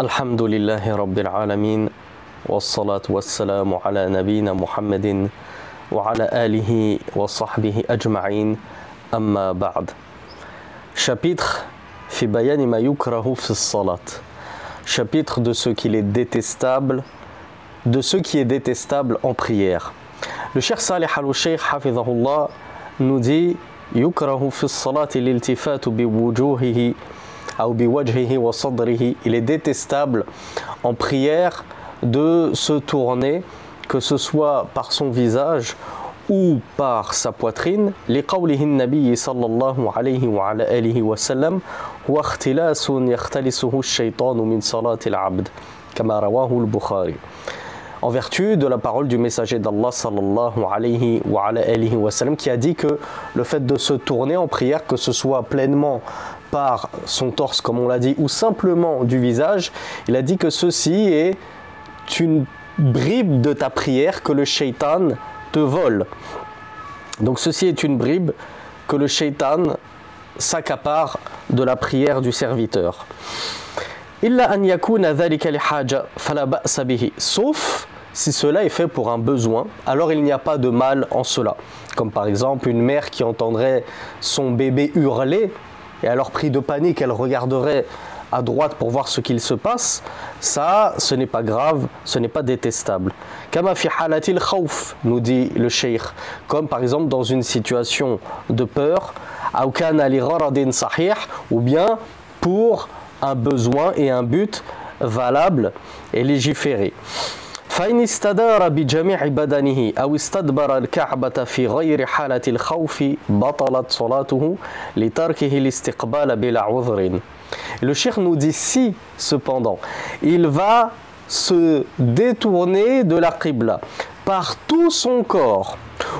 الحمد لله رب العالمين والصلاة والسلام على نبينا محمد وعلى آله وصحبه أجمعين أما بعد Chapitre في بيان ما يكره في الصلاة Chapitre de ce qu'il est détestable de ce qui est détestable en prière. Le Cheikh Salih al-Sheikh hafidhahullah nous dit يكره في الصلاة الالتفات بوجوهه il est détestable en prière de se tourner que ce soit par son visage ou par sa poitrine لقوله النبي صلى الله عليه وعلى آله وسلم هو اختلاس يختلسه الشيطان من صلاة العبد كما رواه البخاري en vertu de la parole du messager d'Allah sallallahu alayhi wa, alayhi wa sallam, qui a dit que le fait de se tourner en prière, que ce soit pleinement par son torse comme on l'a dit, ou simplement du visage, il a dit que ceci est une bribe de ta prière que le shaitan te vole. Donc ceci est une bribe que le shaitan s'accapare de la prière du serviteur. Sauf si cela est fait pour un besoin, alors il n'y a pas de mal en cela. Comme par exemple une mère qui entendrait son bébé hurler et alors pris de panique, elle regarderait à droite pour voir ce qu'il se passe, ça, ce n'est pas grave, ce n'est pas détestable. Kama fi nous dit le sheikh, comme par exemple dans une situation de peur, ou bien pour un besoin et un but valable et légiféré. فإن استدار بجميع بدنه أو استدبر الكعبة في غير حالة الخوف بطلت صلاته لتركه الاستقبال بلا عذر. Le cheikh nous dit si, cependant, il va se détourner de la qibla par tout son corps,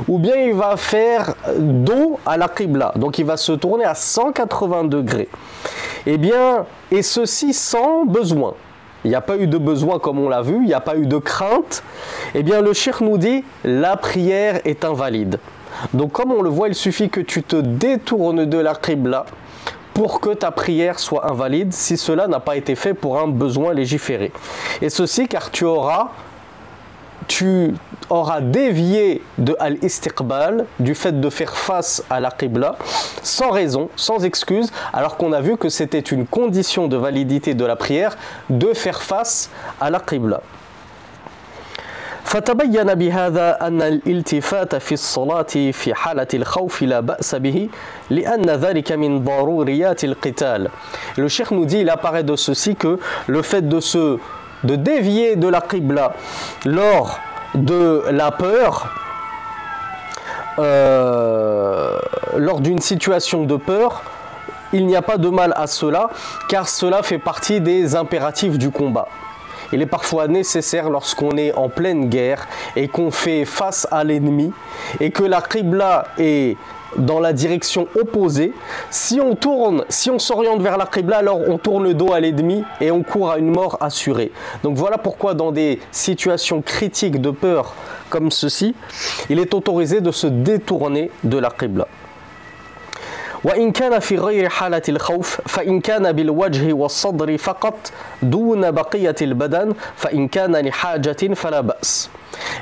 ou bien il va faire dos à la qibla, donc il va se tourner à 180 degrés. Eh bien, et ceci sans besoin. Il n'y a pas eu de besoin comme on l'a vu, il n'y a pas eu de crainte. Eh bien, le cheikh nous dit la prière est invalide. Donc, comme on le voit, il suffit que tu te détournes de la qibla pour que ta prière soit invalide si cela n'a pas été fait pour un besoin légiféré. Et ceci car tu auras tu auras dévié de al-istiqbal, du fait de faire face à la qibla, sans raison, sans excuse, alors qu'on a vu que c'était une condition de validité de la prière de faire face à la qibla. فتبين بهذا أن الالتفات في الصلاة في حالة الخوف لا بأس به لأن ذلك من ضروريات القتال. Le cheikh nous dit, il apparaît de ceci que le fait de se de dévier de la qibla lors de la peur, euh, lors d'une situation de peur, il n'y a pas de mal à cela, car cela fait partie des impératifs du combat. Il est parfois nécessaire lorsqu'on est en pleine guerre et qu'on fait face à l'ennemi et que la qibla est dans la direction opposée. Si on tourne, si on s'oriente vers la Qibla, alors on tourne le dos à l'ennemi et on court à une mort assurée. Donc voilà pourquoi dans des situations critiques de peur comme ceci, il est autorisé de se détourner de la Qibla. وإن كان في غير حالة الخوف فإن كان بالوجه والصدر فقط دون بقية البدن فإن كان لحاجة فلا بأس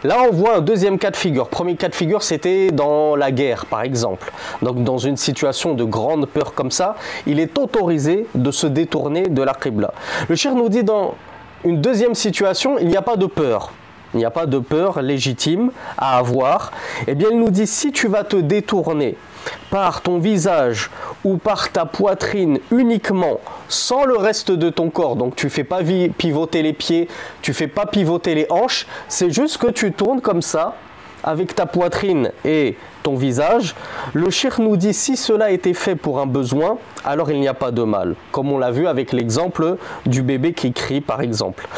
Là, on voit un deuxième cas de figure. Premier cas de figure, c'était dans la guerre, par exemple. Donc, dans une situation de grande peur comme ça, il est autorisé de se détourner de la Qibla. Le cher nous dit dans une deuxième situation, il n'y a pas de peur. Il n'y a pas de peur légitime à avoir. Eh bien, il nous dit si tu vas te détourner par ton visage ou par ta poitrine uniquement, sans le reste de ton corps, donc tu fais pas pivoter les pieds, tu fais pas pivoter les hanches, c'est juste que tu tournes comme ça avec ta poitrine et visage, le shir nous dit si cela été fait pour un besoin, alors il n'y a pas de mal, comme on l'a vu avec l'exemple du bébé qui crie par exemple.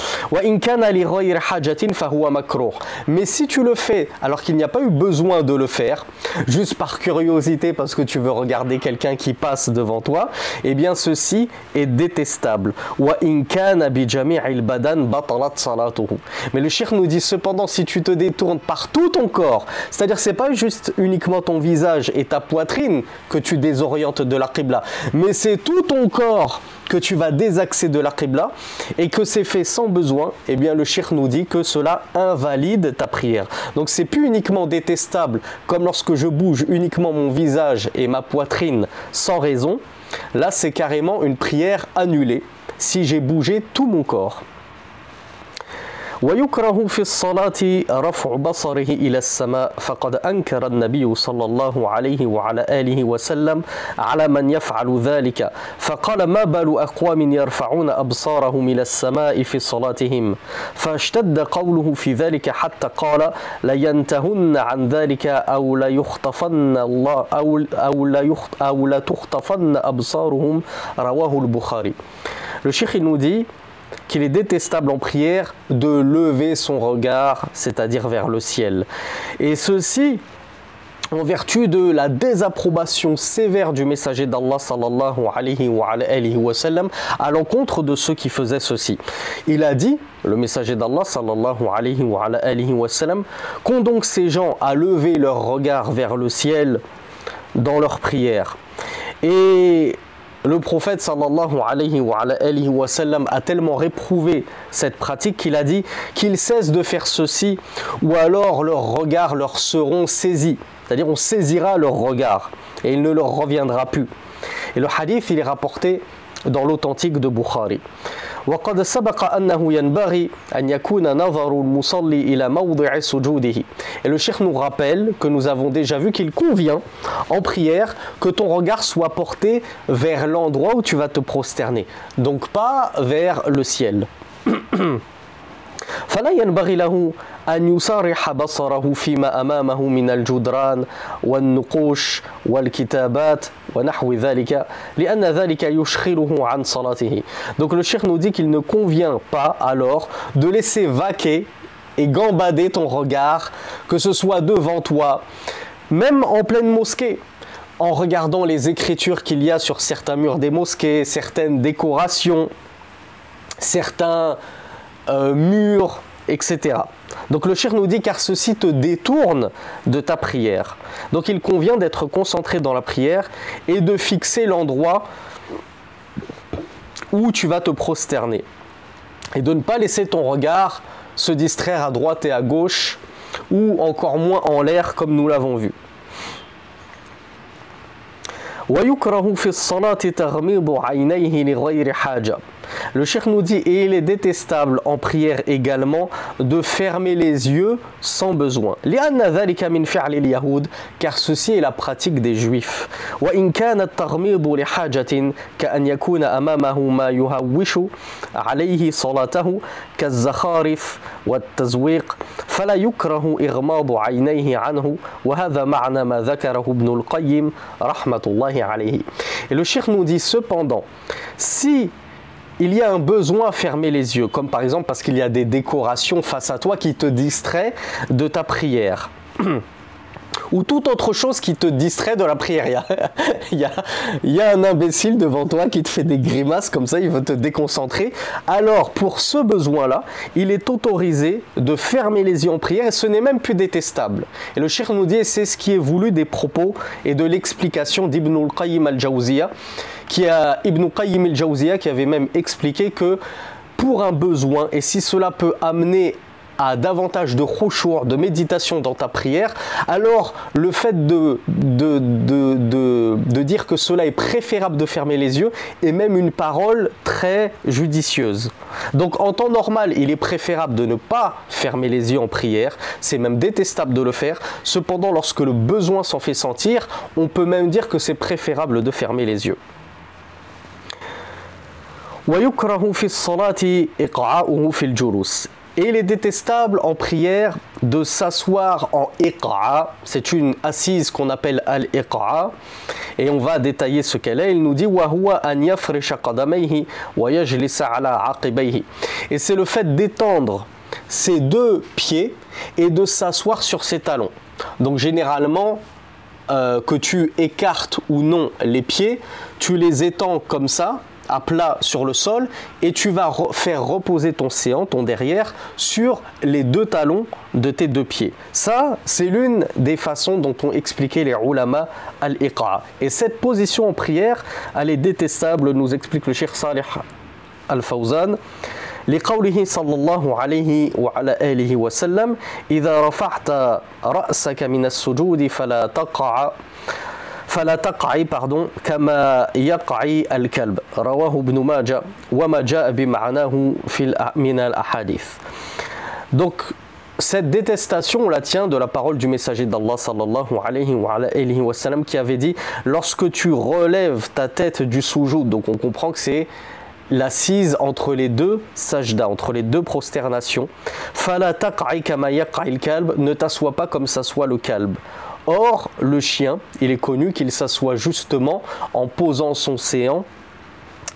Mais si tu le fais alors qu'il n'y a pas eu besoin de le faire, juste par curiosité parce que tu veux regarder quelqu'un qui passe devant toi, eh bien ceci est détestable. Mais le shir nous dit cependant si tu te détournes par tout ton corps, c'est-à-dire c'est pas juste uniquement ton visage et ta poitrine que tu désorientes de la Qibla, mais c'est tout ton corps que tu vas désaxer de la Qibla et que c'est fait sans besoin, eh bien le shir nous dit que cela invalide ta prière. Donc c'est plus uniquement détestable comme lorsque je bouge uniquement mon visage et ma poitrine sans raison. Là, c'est carrément une prière annulée si j'ai bougé tout mon corps. ويكره في الصلاة رفع بصره إلى السماء. فقد أنكر النبي صلى الله عليه وعلى آله وسلم على من يفعل ذلك. فقال ما بال أقوام يرفعون أبصارهم إلى السماء في صلاتهم؟ فاشتد قوله في ذلك حتى قال لينتهن عن ذلك أو ليخطفن الله أو أو ليخط أو لتخطفن أبصارهم. رواه البخاري. Le dit qu'il est détestable en prière de lever son regard, c'est-à-dire vers le ciel. Et ceci en vertu de la désapprobation sévère du messager d'Allah sallallahu alayhi wa, alayhi wa sallam, à l'encontre de ceux qui faisaient ceci. Il a dit, le messager d'Allah sallallahu alayhi wa, alayhi wa sallam, qu'ont donc ces gens à lever leur regard vers le ciel dans leur prière? Et le prophète a tellement réprouvé cette pratique qu'il a dit qu'ils cessent de faire ceci ou alors leurs regards leur seront saisis. C'est-à-dire on saisira leur regard et il ne leur reviendra plus. Et le hadith il est rapporté dans l'authentique de Bukhari. وقد سبق أنه ينبغي أن يكون نظر المصلي إلى موضع سجوده Et le cheikh nous rappelle que nous avons déjà vu qu'il convient en prière que ton regard soit porté vers l'endroit où tu vas te prosterner, donc pas vers le ciel. فلا ينبغي له أن يصارح بصره فيما أمامه من الجدران والنقوش والكتابات ونحو ذلك لأن ذلك يشخره عن صلاته Donc le cheikh nous dit qu'il ne convient pas alors de laisser vaquer et gambader ton regard, que ce soit devant toi, même en pleine mosquée, en regardant les écritures qu'il y a sur certains murs des mosquées, certaines décorations, certains euh, etc. Donc le shir nous dit car ceci te détourne de ta prière. Donc il convient d'être concentré dans la prière et de fixer l'endroit où tu vas te prosterner. Et de ne pas laisser ton regard se distraire à droite et à gauche ou encore moins en l'air comme nous l'avons vu. Le cheikh nous dit, et il est détestable en prière également de fermer les yeux sans besoin. car ceci est la pratique des juifs. وإن كان التغميض لحاجة كأن يكون أمامه ما يهوش عليه صلاته كالزخارف والتزويق فلا يكره إغماض عينيه عنه وهذا معنى ما ذكره ابن القيم رحمة الله عليه. Et le cheikh nous dit cependant, si il y a un besoin à fermer les yeux, comme par exemple parce qu'il y a des décorations face à toi qui te distraient de ta prière. ou toute autre chose qui te distrait de la prière. Il y, a, il, y a, un imbécile devant toi qui te fait des grimaces comme ça, il veut te déconcentrer. Alors, pour ce besoin-là, il est autorisé de fermer les yeux en prière et ce n'est même plus détestable. Et le Cheikh nous dit, c'est ce qui est voulu des propos et de l'explication d'Ibn al-Qayyim al-Jawziya, qui a Ibn Qayyim al-Jawziya qui avait même expliqué que pour un besoin, et si cela peut amener à davantage de khushu', de méditation dans ta prière, alors le fait de, de, de, de, dire que cela est préférable de fermer les yeux est même une parole très judicieuse. Donc en temps normal, il est préférable de ne pas fermer les yeux en prière, c'est même détestable de le faire. Cependant, lorsque le besoin s'en fait sentir, on peut même dire que c'est préférable de fermer les yeux. Et il est détestable en prière de s'asseoir en iqa. C'est une assise qu'on appelle al-iqa. Et on va détailler ce qu'elle est. Il nous dit Et c'est le fait d'étendre ses deux pieds et de s'asseoir sur ses talons. Donc généralement, euh, que tu écartes ou non les pieds, tu les étends comme ça à plat sur le sol et tu vas faire reposer ton séant, ton derrière, sur les deux talons de tes deux pieds. Ça, c'est l'une des façons dont ont expliqué les ulama al-iqa. Et cette position en prière, elle est détestable, nous explique le Cheikh Salih al-Fawzan. لقوله صلى الله عليه وعلى آله وسلم إذا رفعت رأسك من السجود فلا تقع فلا تقعي pardon كما يقعي الكلب رواه ابن ماجه وما جاء بمعناه في من الأحاديث donc cette détestation, on la tient de la parole du messager d'Allah sallallahu alayhi wa, sallam qui avait dit lorsque tu relèves ta tête du soujoud, donc on comprend que c'est l'assise entre les deux sajda, entre les deux prosternations. Ne t'assois pas comme s'assoit le kalb. Or, le chien, il est connu qu'il s'assoit justement en posant son séant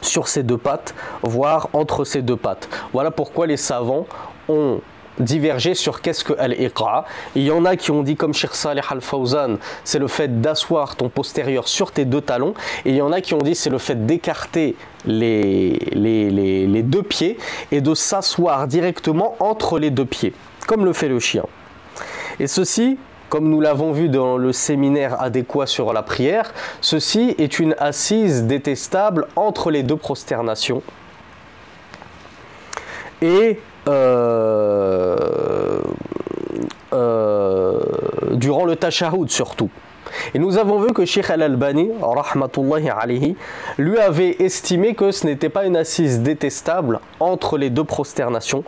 sur ses deux pattes, voire entre ses deux pattes. Voilà pourquoi les savants ont diverger sur qu'est-ce que Al-Iqa. Il y en a qui ont dit, comme Sheikh Saleh Al-Fawzan, c'est le fait d'asseoir ton postérieur sur tes deux talons. Et il y en a qui ont dit, c'est le fait d'écarter les, deux pieds et de s'asseoir directement entre les deux pieds, comme le fait le chien. Et ceci, comme nous l'avons vu dans le séminaire adéquat sur la prière, ceci est une assise détestable entre les deux prosternations. Et euh, euh, durant le tashahhud surtout. Et nous avons vu que Sheikh Al-Albani, alayhi, lui avait estimé que ce n'était pas une assise détestable entre les deux prosternations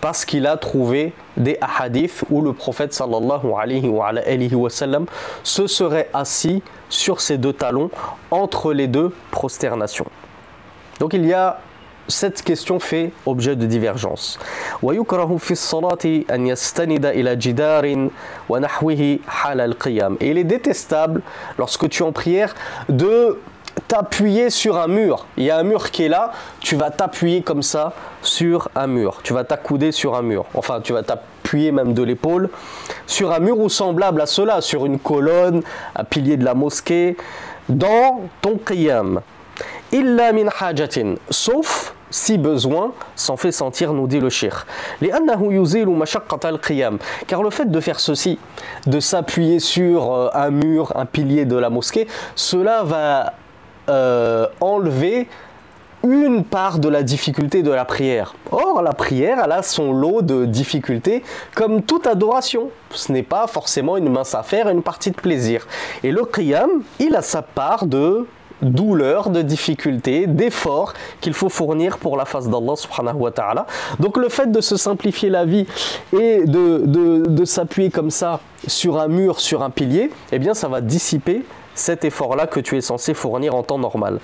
parce qu'il a trouvé des hadiths où le prophète sallallahu alayhi wa, alayhi wa sallam se serait assis sur ses deux talons entre les deux prosternations. Donc il y a cette question fait objet de divergence. Et il est détestable, lorsque tu es en prière, de t'appuyer sur un mur. Il y a un mur qui est là, tu vas t'appuyer comme ça sur un mur. Tu vas t'accouder sur un mur. Enfin, tu vas t'appuyer même de l'épaule sur un mur ou semblable à cela, sur une colonne, un pilier de la mosquée, dans ton qiyam. Illa min hajatin, sauf si besoin, s'en fait sentir, nous dit le shir. Car le fait de faire ceci, de s'appuyer sur euh, un mur, un pilier de la mosquée, cela va euh, enlever une part de la difficulté de la prière. Or, la prière, elle a son lot de difficultés, comme toute adoration. Ce n'est pas forcément une mince affaire, une partie de plaisir. Et le qiyam, il a sa part de douleur, de difficulté, d'efforts qu'il faut fournir pour la face d'Allah subhanahu wa ta'ala. Donc le fait de se simplifier la vie et de, de, s'appuyer comme ça sur un mur, sur un pilier, eh bien ça va dissiper cet effort-là que tu es censé fournir en temps normal.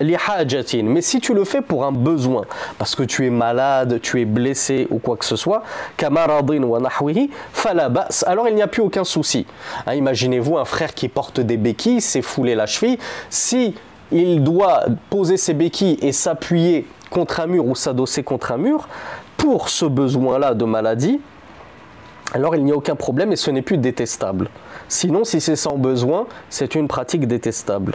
Mais si tu le fais pour un besoin, parce que tu es malade, tu es blessé ou quoi que ce soit, alors il n'y a plus aucun souci. Hein, imaginez-vous un frère qui porte des béquilles, s'est foulé la cheville. Si il doit poser ses béquilles et s'appuyer contre un mur ou s'adosser contre un mur, pour ce besoin-là de maladie, alors il n'y a aucun problème et ce n'est plus détestable. Sinon, si c'est sans besoin, c'est une pratique détestable.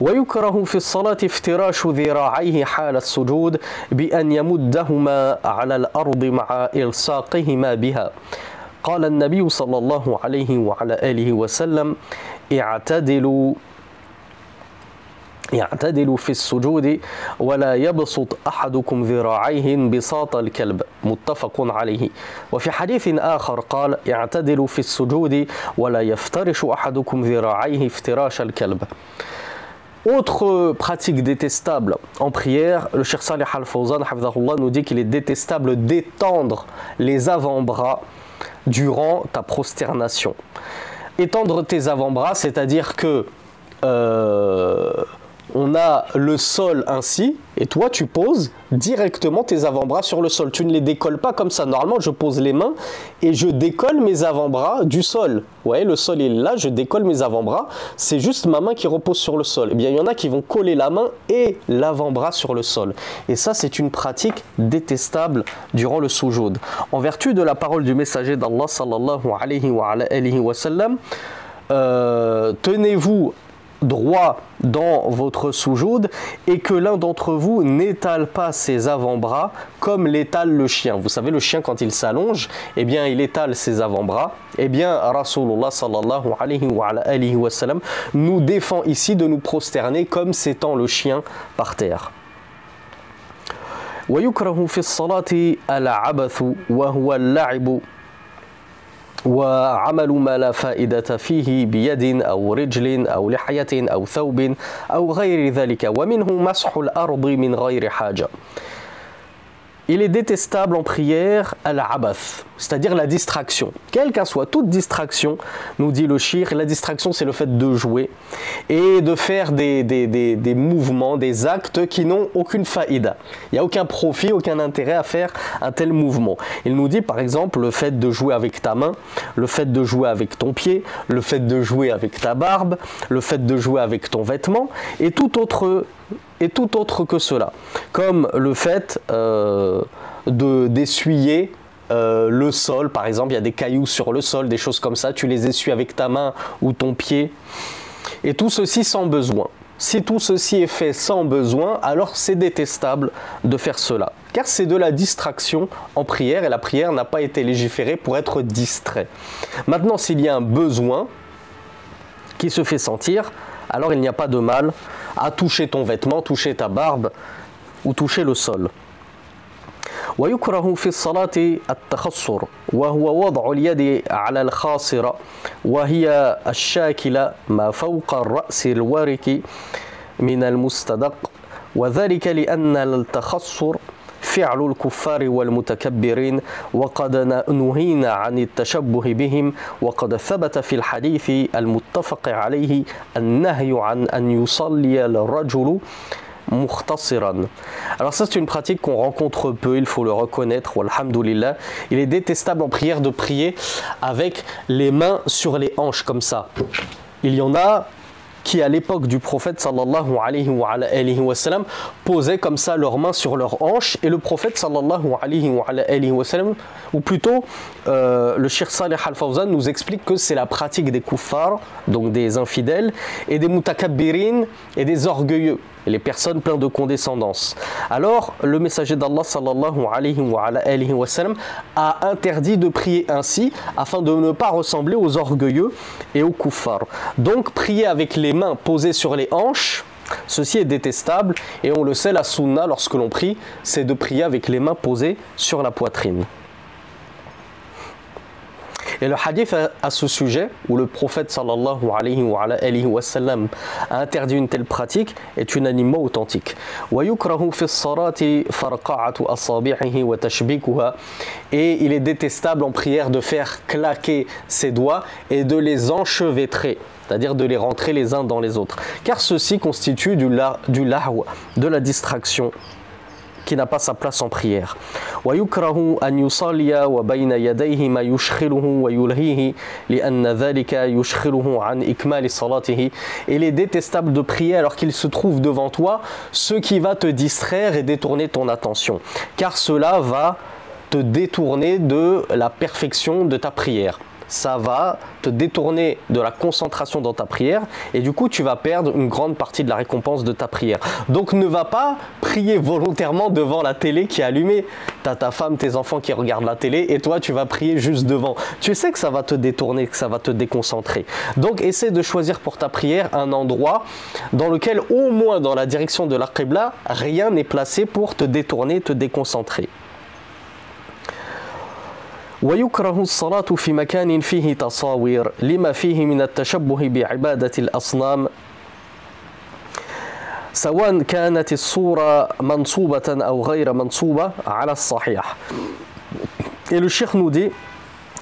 ويكره في الصلاة افتراش ذراعيه حال السجود بأن يمدهما على الأرض مع إلصاقهما بها قال النبي صلى الله عليه وعلى آله وسلم اعتدلوا يعتدل في السجود ولا يبسط احدكم ذراعيه بساط الكلب متفق عليه وفي حديث اخر قال يعتدل في السجود ولا يفترش احدكم ذراعيه افتراش الكلب Autre pratique détestable en prière, le Cheikh Salih Al-Fawzan nous dit qu'il est détestable d'étendre les avant-bras durant ta prosternation. Étendre tes avant-bras, c'est-à-dire que euh, on a le sol ainsi, et toi tu poses directement tes avant-bras sur le sol. Tu ne les décolles pas comme ça. Normalement, je pose les mains et je décolle mes avant-bras du sol. Ouais, le sol est là, je décolle mes avant-bras. C'est juste ma main qui repose sur le sol. Eh bien, il y en a qui vont coller la main et l'avant-bras sur le sol. Et ça, c'est une pratique détestable durant le soujoud. En vertu de la parole du messager d'Allah sallallahu alayhi wa, sallam, euh, tenez-vous droit dans votre soujoud et que l'un d'entre vous n'étale pas ses avant-bras comme l'étale le chien. Vous savez, le chien quand il s'allonge, eh bien il étale ses avant-bras. Eh bien, Rasulullah sallallahu alayhi wa, alayhi wa sallam, nous défend ici de nous prosterner comme s'étant le chien par terre. ويكره في الصلاة العبث وهو اللعب وعمل ما لا فائدة فيه بيد أو رجل أو لحية أو ثوب أو غير ذلك ومنه مسح الأرض من غير حاجة. Il est détestable en prière à la abath, c'est-à-dire la distraction. Quelle qu'en soit toute distraction, nous dit le shir, la distraction c'est le fait de jouer et de faire des, des, des, des mouvements, des actes qui n'ont aucune faïda. Il n'y a aucun profit, aucun intérêt à faire un tel mouvement. Il nous dit par exemple le fait de jouer avec ta main, le fait de jouer avec ton pied, le fait de jouer avec ta barbe, le fait de jouer avec ton vêtement et tout autre et tout autre que cela, comme le fait euh, d'essuyer euh, le sol, par exemple, il y a des cailloux sur le sol, des choses comme ça, tu les essuies avec ta main ou ton pied, et tout ceci sans besoin. Si tout ceci est fait sans besoin, alors c'est détestable de faire cela. Car c'est de la distraction en prière et la prière n'a pas été légiférée pour être distrait. Maintenant, s'il y a un besoin qui se fait sentir, alors il n'y a pas de mal à toucher ton vêtement, toucher ta barbe ou toucher le sol. ويكره في الصلاة التخصر وهو وضع اليد على الخاصرة وهي الشاكلة ما فوق الرأس الورك من المستدق وذلك لأن التخصر فعل الكفار والمتكبرين وقد نهينا عن التشبه بهم وقد ثبت في الحديث المتفق عليه النهي عن أن يصلي الرجل Alors ça c'est une pratique qu'on rencontre peu, il faut le reconnaître, alhamdoulilah. Il est détestable en prière de prier avec les mains sur les hanches comme ça. Il y en a qui à l'époque du prophète sallallahu alayhi wa, sallam posaient comme ça leurs mains sur leurs hanches et le prophète sallallahu alayhi wa sallam ou plutôt euh, le Shir Salih al-Fawzan nous explique que c'est la pratique des kuffars donc des infidèles et des mutakabbirin et des orgueilleux les personnes pleines de condescendance. Alors, le messager d'Allah sallallahu alayhi wa, a interdit de prier ainsi afin de ne pas ressembler aux orgueilleux et aux kuffars. Donc, prier avec les mains posées sur les hanches, Ceci est détestable et on le sait, la sunna lorsque l'on prie, c'est de prier avec les mains posées sur la poitrine. Et le hadith à ce sujet, où le prophète sallallahu alayhi wa, sallam a interdit une telle pratique, est unanimement authentique. Et il est détestable en prière de faire claquer ses doigts et de les enchevêtrer c'est-à-dire de les rentrer les uns dans les autres. Car ceci constitue du, du de la distraction qui n'a pas sa place en prière. ويكره أن يصلي وبين يديه ما يشخله ويلهيه لأن ذلك يشخله عن إكمال صلاته. Il est détestable de prier alors qu'il se trouve devant toi ce qui va te distraire et détourner ton attention. Car cela va te détourner de la perfection de ta prière ça va te détourner de la concentration dans ta prière et du coup tu vas perdre une grande partie de la récompense de ta prière. Donc ne va pas prier volontairement devant la télé qui est allumée. Tu as ta femme, tes enfants qui regardent la télé et toi tu vas prier juste devant. Tu sais que ça va te détourner, que ça va te déconcentrer. Donc essaie de choisir pour ta prière un endroit dans lequel au moins dans la direction de la rien n'est placé pour te détourner, te déconcentrer. ويكره الصلاة في مكان فيه تصاوير لما فيه من التشبه بعبادة الأصنام سواء كانت الصورة منصوبة أو غير منصوبة على الصحيح Et le cheikh nous dit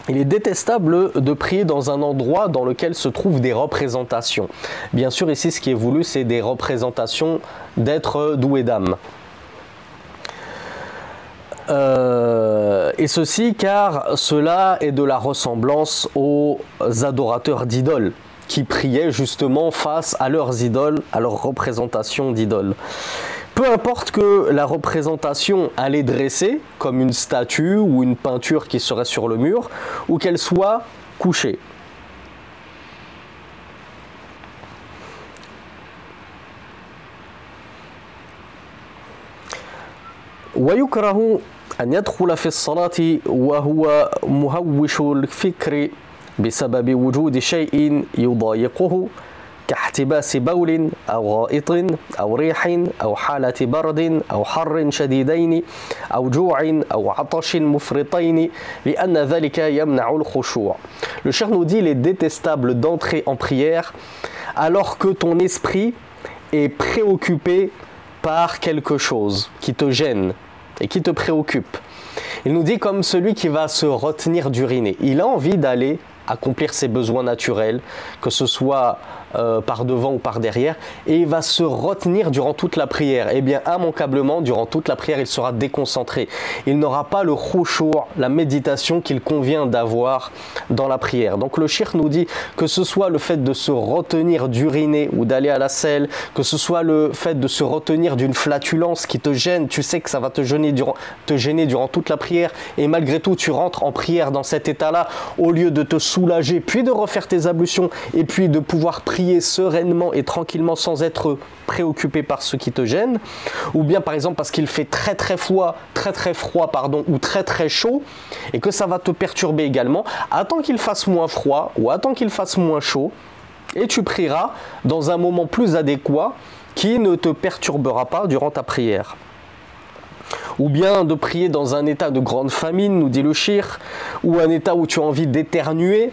il est détestable de prier dans un endroit dans lequel se trouvent des représentations. Bien sûr, ici, ce qui est voulu, c'est des représentations d'êtres doués d'âme. Euh, et ceci car cela est de la ressemblance aux adorateurs d'idoles qui priaient justement face à leurs idoles, à leurs représentations d'idoles. Peu importe que la représentation allait dresser, comme une statue ou une peinture qui serait sur le mur, ou qu'elle soit couchée. ويكره أن يدخل في الصلاة وهو مهوش الفكر بسبب وجود شيء يضايقه كاحتباس بول أو غائط أو ريح أو حالة برد أو حر شديدين أو جوع أو عطش مفرطين لأن ذلك يمنع الخشوع. Le cher nous dit il est d'entrer en prière alors que ton esprit est préoccupé par quelque chose qui te gêne et qui te préoccupe. Il nous dit comme celui qui va se retenir d'uriner. Il a envie d'aller accomplir ses besoins naturels, que ce soit euh, par devant ou par derrière, et il va se retenir durant toute la prière. Et eh bien, immanquablement, durant toute la prière, il sera déconcentré. Il n'aura pas le khushu', la méditation qu'il convient d'avoir dans la prière. Donc le shir nous dit que ce soit le fait de se retenir d'uriner ou d'aller à la selle, que ce soit le fait de se retenir d'une flatulence qui te gêne, tu sais que ça va te gêner durant, te gêner durant toute la prière, et malgré tout, tu rentres en prière dans cet état-là, au lieu de te soulager, puis de refaire tes ablutions, et puis de pouvoir prier sereinement et tranquillement sans être préoccupé par ce qui te gêne, ou bien par exemple parce qu'il fait très très froid, très très froid pardon, ou très très chaud, et que ça va te perturber également, attends qu'il fasse moins froid ou attends qu'il fasse moins chaud, et tu prieras dans un moment plus adéquat qui ne te perturbera pas durant ta prière. Ou bien de prier dans un état de grande famine, nous dit le shir, ou un état où tu as envie d'éternuer,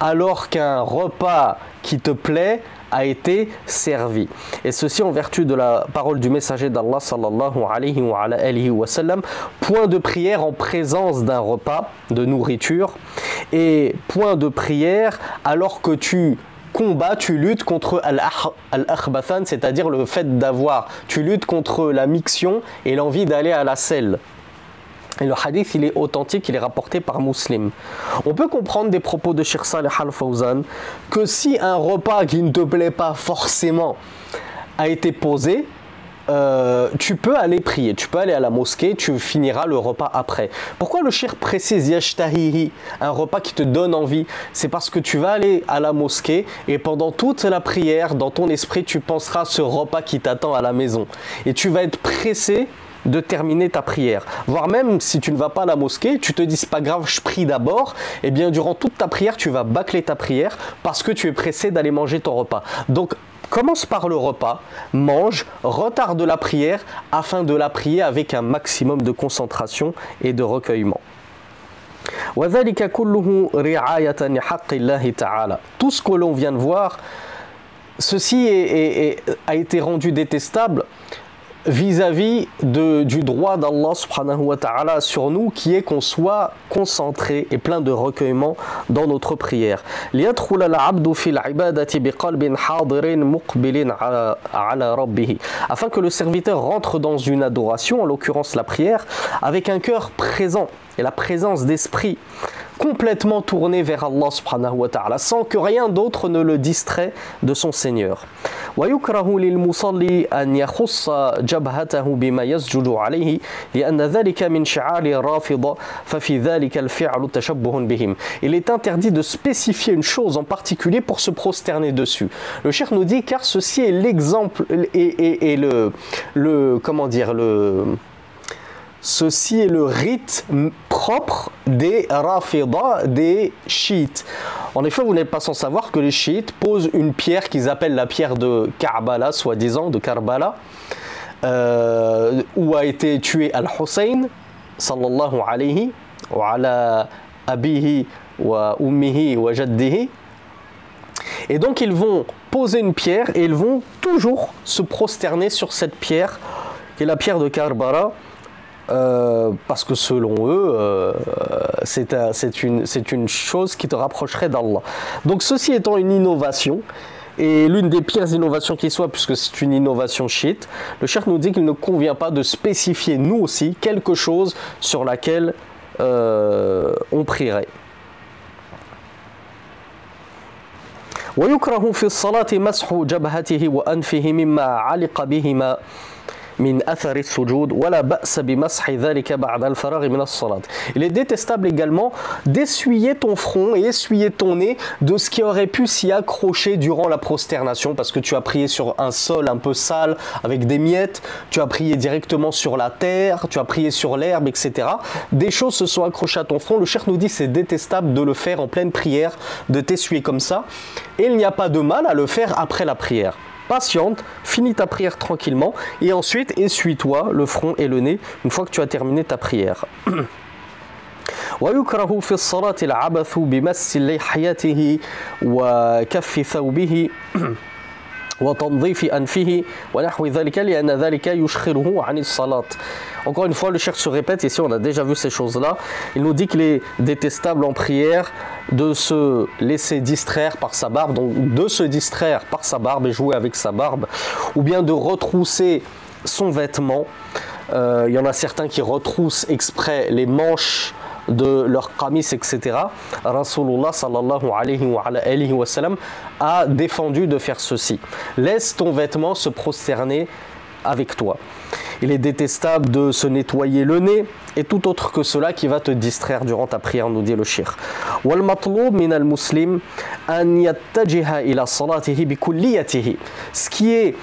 alors qu'un repas qui te plaît a été servi. Et ceci en vertu de la parole du messager d'Allah point de prière en présence d'un repas de nourriture et point de prière alors que tu combats, tu luttes contre al-akhbathan, c'est-à-dire le fait d'avoir, tu luttes contre la miction et l'envie d'aller à la selle. Et le hadith, il est authentique, il est rapporté par Muslim. On peut comprendre des propos de Sheikh Saleh al-Fawzan que si un repas qui ne te plaît pas forcément a été posé, euh, tu peux aller prier, tu peux aller à la mosquée, tu finiras le repas après. Pourquoi le shir précise yashtahihi, un repas qui te donne envie? C'est parce que tu vas aller à la mosquée et pendant toute la prière, dans ton esprit, tu penseras ce repas qui t'attend à la maison. Et tu vas être pressé de terminer ta prière. Voire même si tu ne vas pas à la mosquée, tu te dis c'est pas grave, je prie d'abord, et eh bien durant toute ta prière, tu vas bâcler ta prière parce que tu es pressé d'aller manger ton repas. Donc commence par le repas, mange, retarde la prière afin de la prier avec un maximum de concentration et de recueillement. Tout ce que l'on vient de voir, ceci a été rendu détestable vis-à-vis du droit d'Allah subhanahu wa ta'ala sur nous qui est qu'on soit concentré et plein de recueillement dans notre prière. Afin que le serviteur rentre dans une adoration, en l'occurrence la prière, avec un cœur présent et la présence d'esprit complètement tourné vers Allah subhanahu wa ta'ala sans que rien d'autre ne le distrait de son Seigneur. ويكره للمصلي أن يخص جبهته بما يسجد عليه لأن ذلك من شعار الرافضة ففي ذلك الفعل تشبه بهم. Il est interdit de spécifier une chose en particulier pour se prosterner dessus. Le cheikh nous dit car ceci est l'exemple et, et, et le, le comment dire le Ceci est le rite propre des Rafida, des chiites. En effet, vous n'êtes pas sans savoir que les chiites posent une pierre qu'ils appellent la pierre de Karbala, soi-disant, de Karbala, euh, où a été tué Al-Hussein, sallallahu alayhi, wa ala abihi wa ummihi wa jaddihi. Et donc ils vont poser une pierre et ils vont toujours se prosterner sur cette pierre, qui est la pierre de Karbala, euh, parce que selon eux, euh, c'est une, une, chose qui te rapprocherait d'Allah. Donc ceci étant une innovation, et l'une des pires innovations qui soit, puisque c'est une innovation shit, le chef nous dit qu'il ne convient pas de spécifier nous aussi quelque chose sur laquelle euh, on prierait. ويكره في الصلاة مسح جبهته وأنفه مما علق بهما il est détestable également d'essuyer ton front et essuyer ton nez de ce qui aurait pu s'y accrocher durant la prosternation parce que tu as prié sur un sol un peu sale avec des miettes, tu as prié directement sur la terre, tu as prié sur l'herbe, etc. Des choses se sont accrochées à ton front. Le cher nous dit c'est détestable de le faire en pleine prière, de t'essuyer comme ça. Et il n'y a pas de mal à le faire après la prière patiente, finis ta prière tranquillement et ensuite essuie-toi le front et le nez une fois que tu as terminé ta prière. ويكره في الصلاة العبث بمس لحيته وكف ثوبه وتنظيف أنفه ونحو ذلك لأن ذلك يشخره عن الصلاة Encore une fois, le cher se répète, ici on a déjà vu ces choses-là. Il nous dit qu'il est détestable en prière de se laisser distraire par sa barbe, donc de se distraire par sa barbe et jouer avec sa barbe, ou bien de retrousser son vêtement. Euh, il y en a certains qui retroussent exprès les manches de leur qamis, etc. Rasulullah sallallahu alayhi wa, sallam a défendu de faire ceci. Laisse ton vêtement se prosterner avec toi. Il est détestable de se nettoyer le nez et tout autre que cela qui va te distraire durant ta prière, nous dit le shir. Ce qui est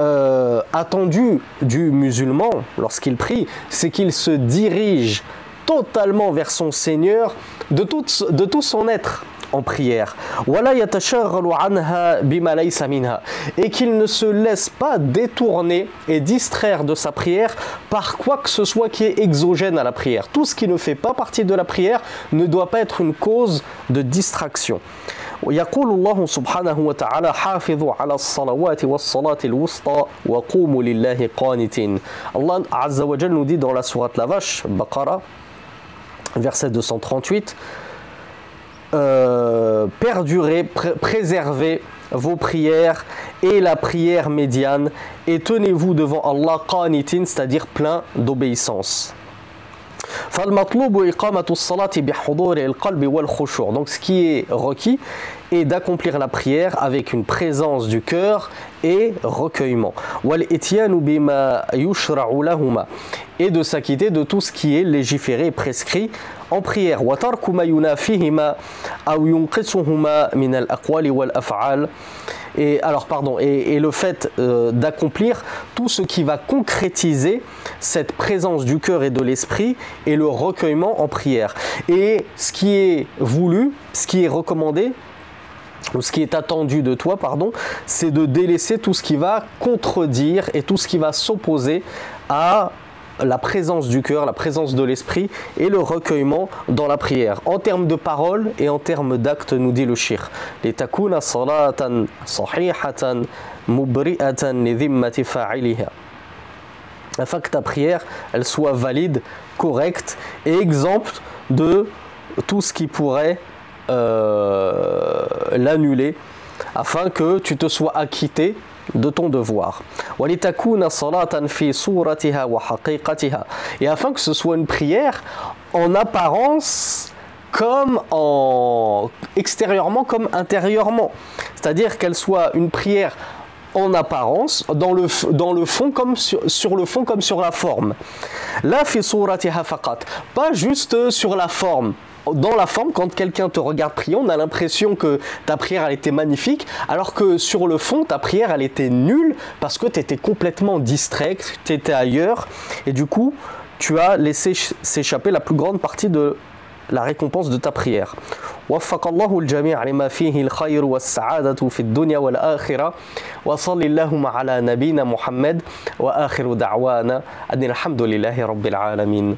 euh, attendu du musulman lorsqu'il prie, c'est qu'il se dirige totalement vers son Seigneur de tout, de tout son être en prière. Et qu'il ne se laisse pas détourner et distraire de sa prière par quoi que ce soit qui est exogène à la prière. Tout ce qui ne fait pas partie de la prière ne doit pas être une cause de distraction. يقول الله سبحانه وتعالى حافظوا على الصلوات والصلاة الوسطى وقوموا لله قانتين Allah Azza wa nous dit dans la sourate La Vache, Baqara, verset 238, euh, perdurer, préserver vos prières et la prière médiane et tenez-vous devant Allah qanitin, c'est-à-dire plein d'obéissance. Donc ce qui est requis est d'accomplir la prière avec une présence du cœur et recueillement. Et de s'acquitter de tout ce qui est légiféré et prescrit en prière. Et alors, pardon, et, le fait euh, d'accomplir tout ce qui va concrétiser cette présence du cœur et de l'esprit et le recueillement en prière. Et ce qui est voulu, ce qui est recommandé, ou ce qui est attendu de toi, pardon, c'est de délaisser tout ce qui va contredire et tout ce qui va s'opposer à la présence du cœur, la présence de l'esprit et le recueillement dans la prière. En termes de paroles et en termes d'actes, nous dit le shir. Afin que ta prière, elle soit valide, correcte et exempte de tout ce qui pourrait euh, l'annuler, afin que tu te sois acquitté de ton devoir. Et afin que ce soit une prière en apparence comme en extérieurement comme intérieurement. C'est-à-dire qu'elle soit une prière en apparence, dans le, dans le fond comme sur, sur le fond comme sur la forme. La fi pas juste sur la forme dans la forme, quand quelqu'un te regarde prier, on a l'impression que ta prière elle était magnifique, alors que sur le fond, ta prière elle était nulle parce que tu étais complètement distrait, tu étais ailleurs, et du coup, tu as laissé s'échapper la plus grande partie de la récompense de ta prière. وفق الله الجميع لما فيه الخير والسعادة في الدنيا والآخرة وصل اللهم على نبينا محمد وآخر دعوانا أن الحمد لله رب العالمين